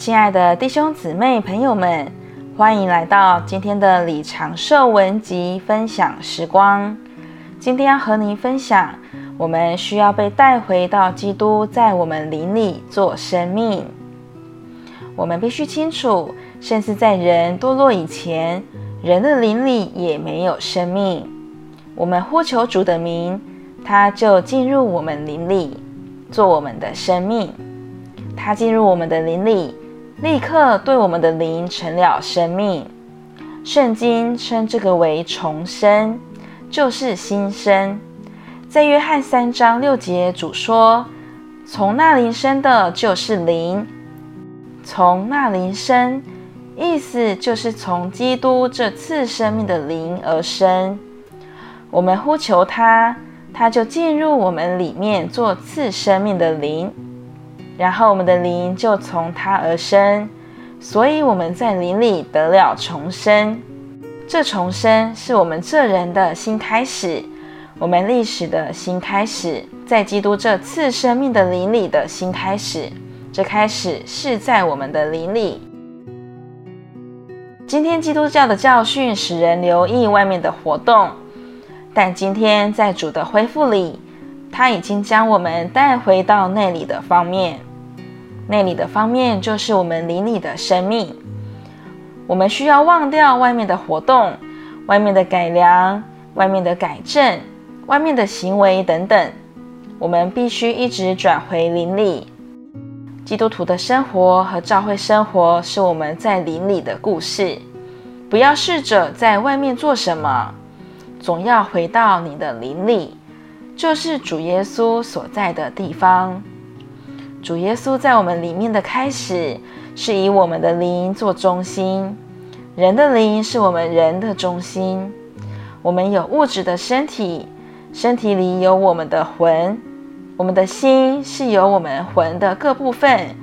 亲爱的弟兄姊妹、朋友们，欢迎来到今天的李长寿文集分享时光。今天要和您分享，我们需要被带回到基督在我们灵里做生命。我们必须清楚，甚至在人堕落以前，人的灵里也没有生命。我们呼求主的名，他就进入我们灵里，做我们的生命。他进入我们的灵里。立刻对我们的灵成了生命。圣经称这个为重生，就是新生。在约翰三章六节，主说：“从那灵生的，就是灵。从那灵生，意思就是从基督这次生命的灵而生。我们呼求他，他就进入我们里面，做次生命的灵。”然后我们的灵就从他而生，所以我们在灵里得了重生。这重生是我们这人的新开始，我们历史的新开始，在基督这次生命的灵里的新开始。这开始是在我们的灵里。今天基督教的教训使人留意外面的活动，但今天在主的恢复里，他已经将我们带回到内里的方面。内里的方面就是我们邻里的生命。我们需要忘掉外面的活动、外面的改良、外面的改正、外面的行为等等。我们必须一直转回邻里。基督徒的生活和教会生活是我们在邻里的故事。不要试着在外面做什么，总要回到你的邻里，就是主耶稣所在的地方。主耶稣在我们里面的开始，是以我们的灵做中心。人的灵是我们人的中心。我们有物质的身体，身体里有我们的魂。我们的心是由我们魂的各部分，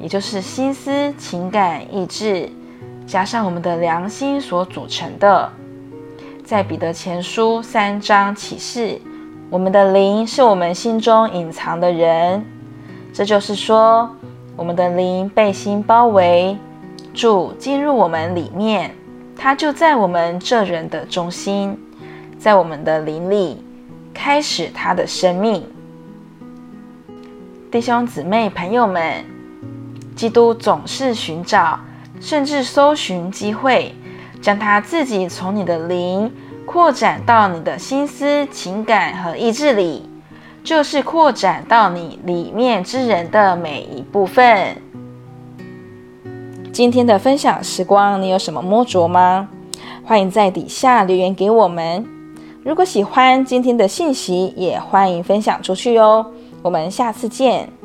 也就是心思、情感、意志，加上我们的良心所组成的。在彼得前书三章启示，我们的灵是我们心中隐藏的人。这就是说，我们的灵被心包围，主进入我们里面，他就在我们这人的中心，在我们的灵里开始他的生命。弟兄姊妹、朋友们，基督总是寻找，甚至搜寻机会，将他自己从你的灵扩展到你的心思、情感和意志里。就是扩展到你里面之人的每一部分。今天的分享时光，你有什么摸着吗？欢迎在底下留言给我们。如果喜欢今天的信息，也欢迎分享出去哦。我们下次见。